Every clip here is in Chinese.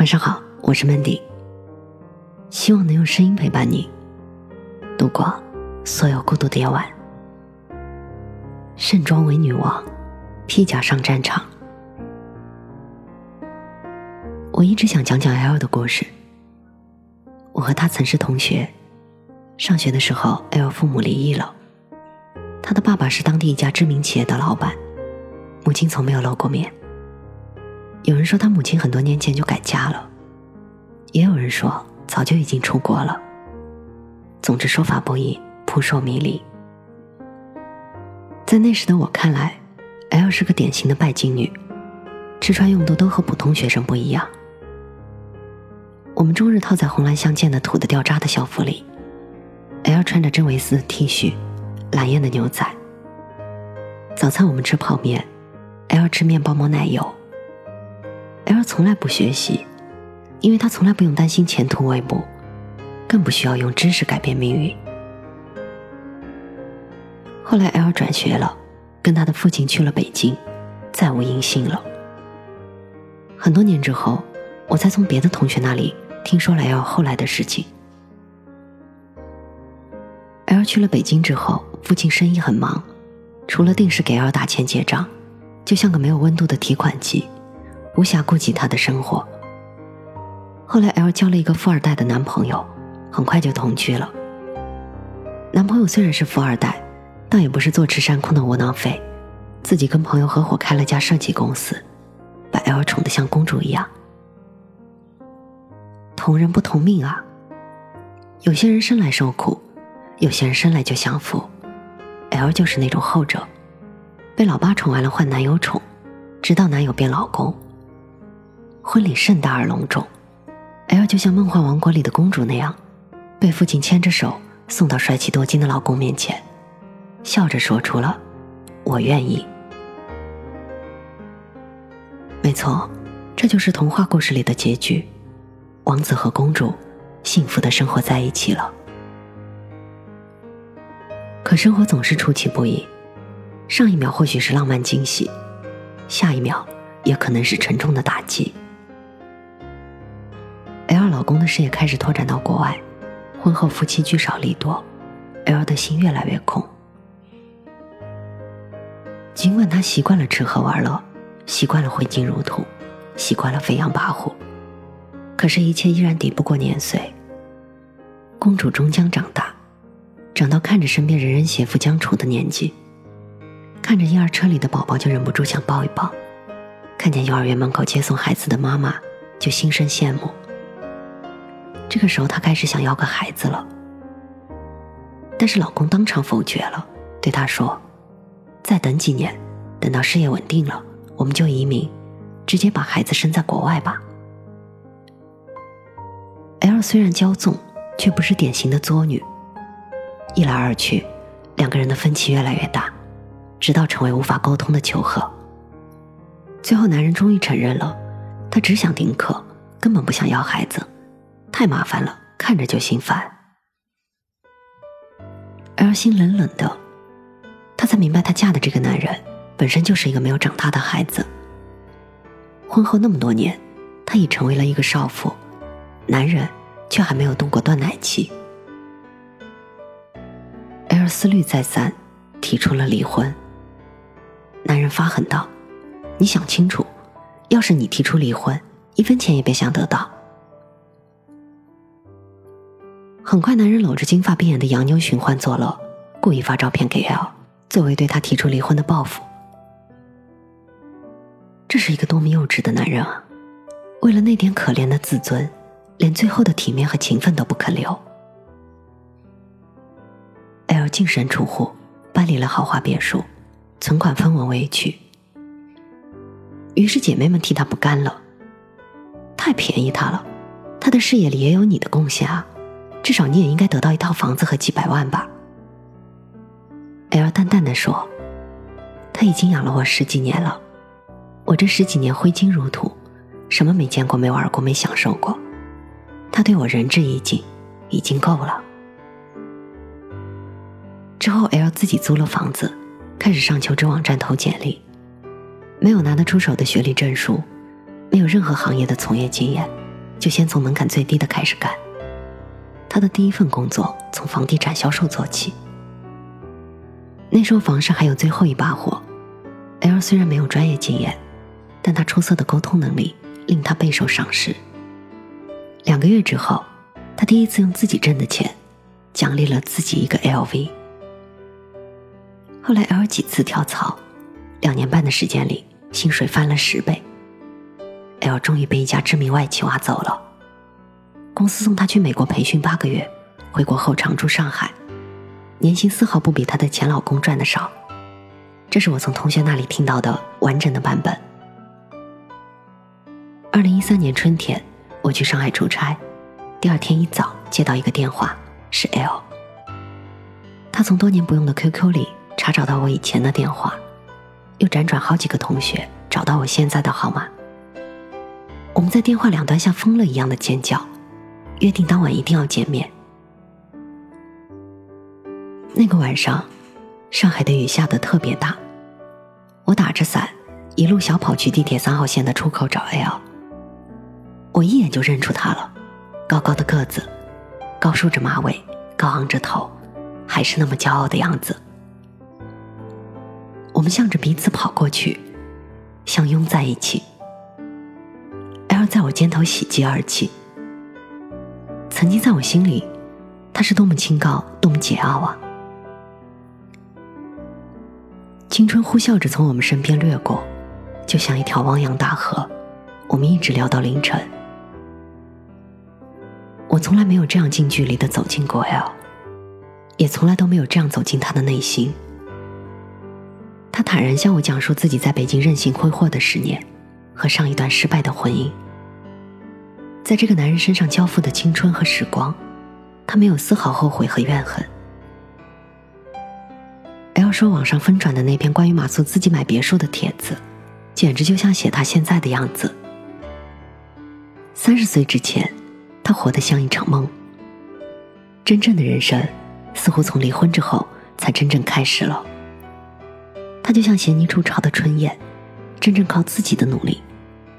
晚上好，我是 Mandy，希望能用声音陪伴你度过所有孤独的夜晚。盛装为女王，披甲上战场。我一直想讲讲 L 的故事。我和他曾是同学，上学的时候，L 父母离异了。他的爸爸是当地一家知名企业的老板，母亲从没有露过面。有人说他母亲很多年前就改嫁了，也有人说早就已经出国了。总之说法不一，扑朔迷离。在那时的我看来，L 是个典型的拜金女，吃穿用度都和普通学生不一样。我们终日套在红蓝相间的土的掉渣的校服里，L 穿着真维斯 T 恤，蓝艳的牛仔。早餐我们吃泡面，L 吃面包抹奶油。L 从来不学习，因为他从来不用担心前途未卜，更不需要用知识改变命运。后来 L 转学了，跟他的父亲去了北京，再无音信了。很多年之后，我才从别的同学那里听说了 L 后来的事情。L 去了北京之后，父亲生意很忙，除了定时给 L 打钱结账，就像个没有温度的提款机。无暇顾及她的生活。后来，L 交了一个富二代的男朋友，很快就同居了。男朋友虽然是富二代，但也不是坐吃山空的窝囊废，自己跟朋友合伙开了家设计公司，把 L 宠得像公主一样。同人不同命啊！有些人生来受苦，有些人生来就享福。L 就是那种后者，被老爸宠完了换男友宠，直到男友变老公。婚礼盛大而隆重，L 就像梦幻王国里的公主那样，被父亲牵着手送到帅气多金的老公面前，笑着说出了“我愿意”。没错，这就是童话故事里的结局，王子和公主幸福的生活在一起了。可生活总是出其不意，上一秒或许是浪漫惊喜，下一秒也可能是沉重的打击。老公的事业开始拓展到国外，婚后夫妻聚少离多，L 的心越来越空。尽管他习惯了吃喝玩乐，习惯了挥金如土，习惯了飞扬跋扈，可是，一切依然抵不过年岁。公主终将长大，长到看着身边人人携夫将处的年纪，看着婴儿车里的宝宝就忍不住想抱一抱，看见幼儿园门口接送孩子的妈妈就心生羡慕。这个时候，她开始想要个孩子了，但是老公当场否决了，对她说：“再等几年，等到事业稳定了，我们就移民，直接把孩子生在国外吧。”L 虽然骄纵，却不是典型的作女。一来二去，两个人的分歧越来越大，直到成为无法沟通的求和。最后，男人终于承认了，他只想丁克，根本不想要孩子。太麻烦了，看着就心烦。L 心冷冷的，她才明白，她嫁的这个男人本身就是一个没有长大的孩子。婚后那么多年，他已成为了一个少妇，男人却还没有度过断奶期。L 思虑再三，提出了离婚。男人发狠道：“你想清楚，要是你提出离婚，一分钱也别想得到。”很快，男人搂着金发碧眼的洋妞寻欢作乐，故意发照片给 L，作为对他提出离婚的报复。这是一个多么幼稚的男人啊！为了那点可怜的自尊，连最后的体面和情分都不肯留。L 净身出户，搬离了豪华别墅，存款分文未取。于是姐妹们替他不干了，太便宜他了，他的事业里也有你的贡献啊！至少你也应该得到一套房子和几百万吧。L 淡淡的说：“他已经养了我十几年了，我这十几年挥金如土，什么没见过、没玩过、没享受过，他对我仁至义尽，已经够了。”之后，L 自己租了房子，开始上求职网站投简历，没有拿得出手的学历证书，没有任何行业的从业经验，就先从门槛最低的开始干。他的第一份工作从房地产销售做起。那时候房市还有最后一把火，L 虽然没有专业经验，但他出色的沟通能力令他备受赏识。两个月之后，他第一次用自己挣的钱奖励了自己一个 LV。后来 L 几次跳槽，两年半的时间里，薪水翻了十倍。L 终于被一家知名外企挖走了，公司送他去美国培训八个月，回国后常驻上海。年薪丝毫不比她的前老公赚的少，这是我从同学那里听到的完整的版本。二零一三年春天，我去上海出差，第二天一早接到一个电话，是 L。他从多年不用的 QQ 里查找到我以前的电话，又辗转好几个同学找到我现在的号码。我们在电话两端像疯了一样的尖叫，约定当晚一定要见面。那个晚上，上海的雨下得特别大。我打着伞，一路小跑去地铁三号线的出口找 L。我一眼就认出他了，高高的个子，高梳着马尾，高昂着头，还是那么骄傲的样子。我们向着彼此跑过去，相拥在一起。L 在我肩头喜极而泣。曾经在我心里，他是多么清高，多么桀骜啊！青春呼啸着从我们身边掠过，就像一条汪洋大河。我们一直聊到凌晨。我从来没有这样近距离的走进过 L，也从来都没有这样走进他的内心。他坦然向我讲述自己在北京任性挥霍的十年，和上一段失败的婚姻。在这个男人身上交付的青春和时光，他没有丝毫后悔和怨恨。L 说，网上疯转的那篇关于马苏自己买别墅的帖子，简直就像写他现在的样子。三十岁之前，他活得像一场梦。真正的人生，似乎从离婚之后才真正开始了。他就像衔泥筑巢的春燕，真正靠自己的努力，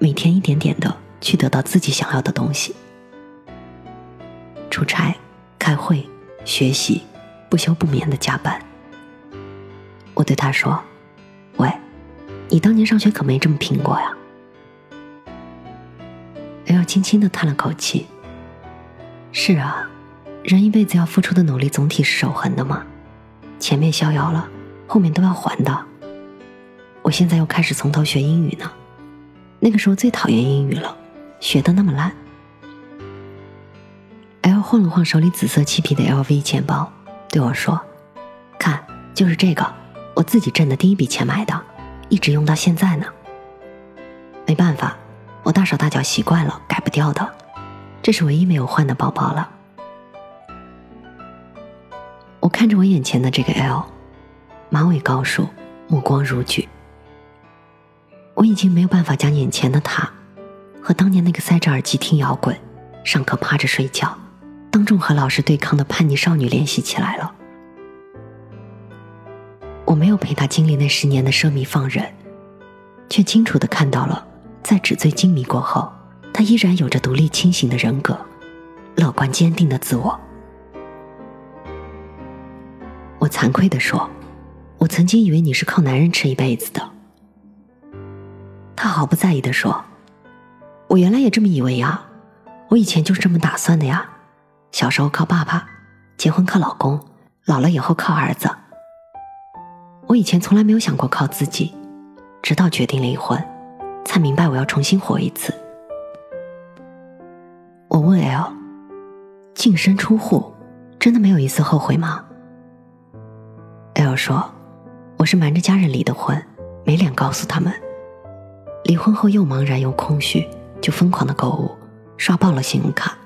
每天一点点的去得到自己想要的东西。出差、开会、学习，不休不眠的加班。我对他说：“喂，你当年上学可没这么拼过呀。”L 轻轻的叹了口气：“是啊，人一辈子要付出的努力总体是守恒的嘛，前面逍遥了，后面都要还的。我现在又开始从头学英语呢，那个时候最讨厌英语了，学的那么烂。”L 晃了晃手里紫色漆皮的 LV 钱包，对我说：“看，就是这个。”我自己挣的第一笔钱买的，一直用到现在呢。没办法，我大手大脚习惯了，改不掉的。这是唯一没有换的包包了。我看着我眼前的这个 L，马尾高束，目光如炬。我已经没有办法将眼前的他，和当年那个塞着耳机听摇滚、上课趴着睡觉、当众和老师对抗的叛逆少女联系起来了。我没有陪他经历那十年的奢靡放任，却清楚的看到了，在纸醉金迷过后，他依然有着独立清醒的人格，乐观坚定的自我。我惭愧的说，我曾经以为你是靠男人吃一辈子的。他毫不在意的说，我原来也这么以为呀，我以前就是这么打算的呀，小时候靠爸爸，结婚靠老公，老了以后靠儿子。我以前从来没有想过靠自己，直到决定离婚，才明白我要重新活一次。我问 L：“ 净身出户，真的没有一丝后悔吗？”L 说：“我是瞒着家人离的婚，没脸告诉他们。离婚后又茫然又空虚，就疯狂的购物，刷爆了信用卡，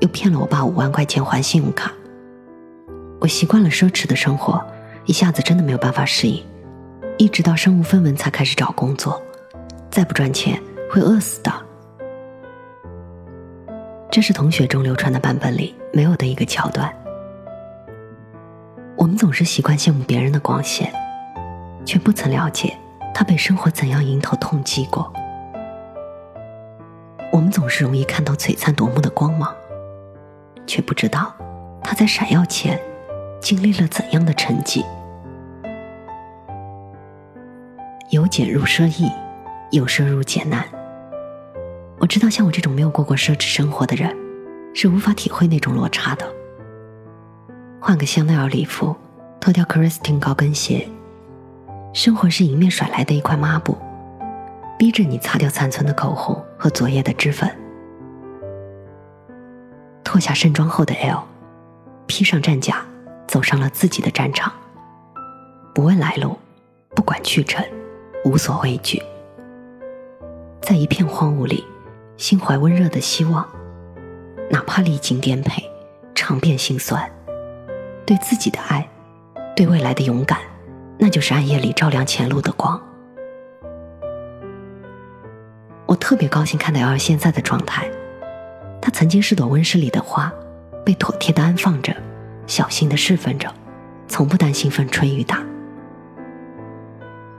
又骗了我爸五万块钱还信用卡。我习惯了奢侈的生活。”一下子真的没有办法适应，一直到身无分文才开始找工作，再不赚钱会饿死的。这是同学中流传的版本里没有的一个桥段。我们总是习惯羡慕别人的光鲜，却不曾了解他被生活怎样迎头痛击过。我们总是容易看到璀璨夺目的光芒，却不知道它在闪耀前经历了怎样的沉寂。由俭入奢易，由奢入俭难。我知道，像我这种没有过过奢侈生活的人，是无法体会那种落差的。换个香奈儿礼服，脱掉 Christian 高跟鞋，生活是迎面甩来的一块抹布，逼着你擦掉残存的口红和昨夜的脂粉。脱下盛装后的 L，披上战甲，走上了自己的战场。不问来路，不管去程。无所畏惧，在一片荒芜里，心怀温热的希望，哪怕历经颠沛，尝遍心酸，对自己的爱，对未来的勇敢，那就是暗夜里照亮前路的光。特别高兴看到瑶儿现在的状态，她曾经是朵温室里的花，被妥帖的安放着，小心的侍奉着，从不担心风吹雨打。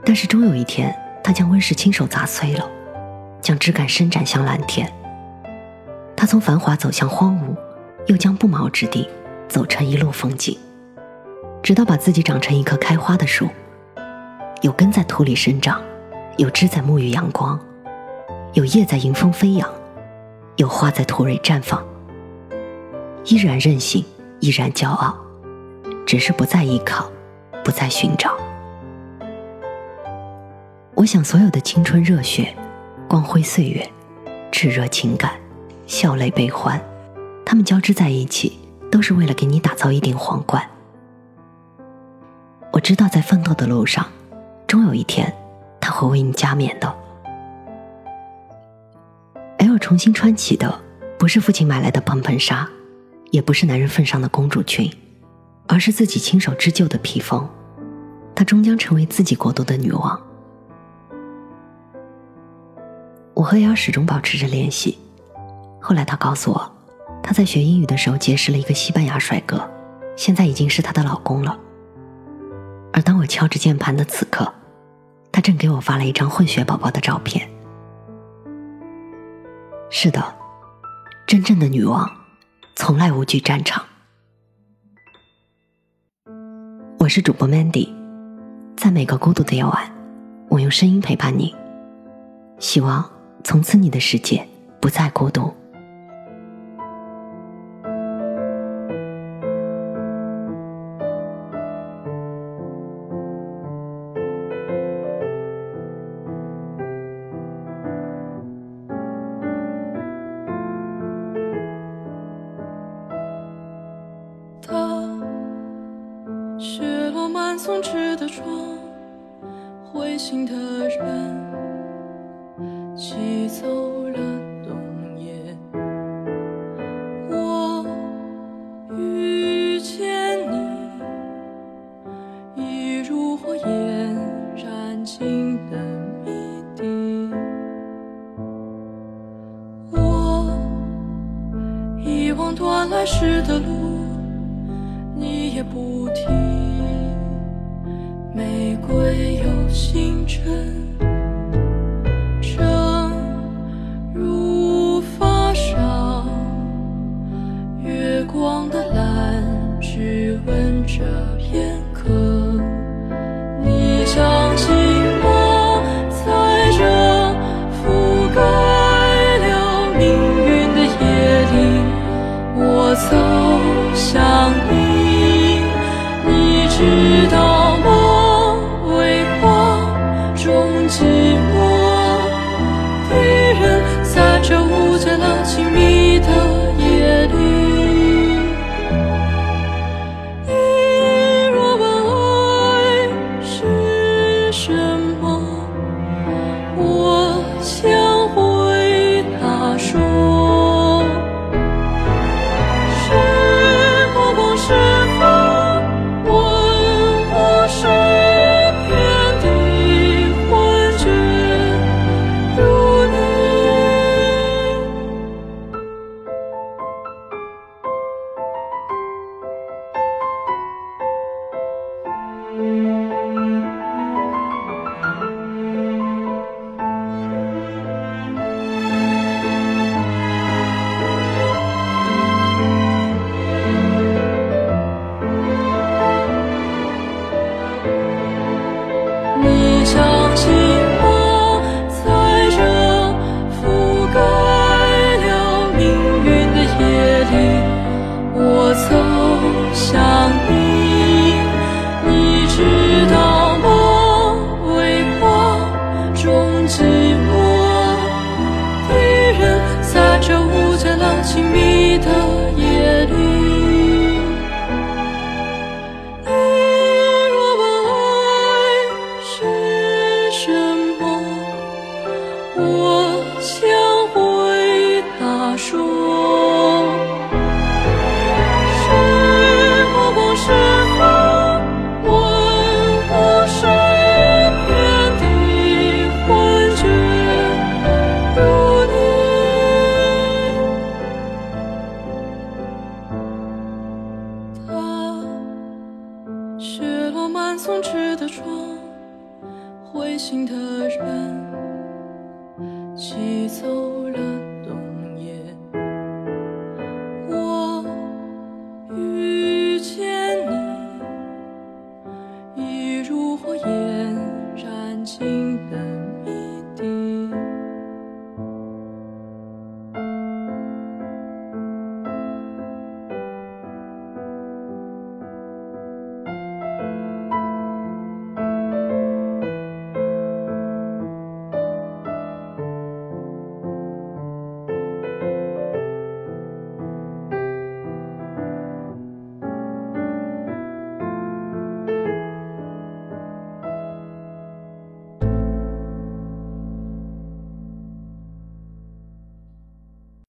但是终有一天，他将温室亲手砸碎了，将枝干伸展向蓝天。他从繁华走向荒芜，又将不毛之地走成一路风景，直到把自己长成一棵开花的树，有根在土里生长，有枝在沐浴阳光，有叶在迎风飞扬，有花在土蕊绽放。依然任性，依然骄傲，只是不再依靠，不再寻找。我想，所有的青春热血、光辉岁月、炽热情感、笑泪悲欢，他们交织在一起，都是为了给你打造一顶皇冠。我知道，在奋斗的路上，终有一天，他会为你加冕的。L 重新穿起的，不是父亲买来的蓬蓬纱，也不是男人份上的公主裙，而是自己亲手织就的披风。她终将成为自己国度的女王。我和瑶始终保持着联系。后来她告诉我，她在学英语的时候结识了一个西班牙帅哥，现在已经是她的老公了。而当我敲着键盘的此刻，他正给我发了一张混血宝宝的照片。是的，真正的女王从来无惧战场。我是主播 Mandy，在每个孤独的夜晚，我用声音陪伴你，希望。从此，你的世界不再孤独。知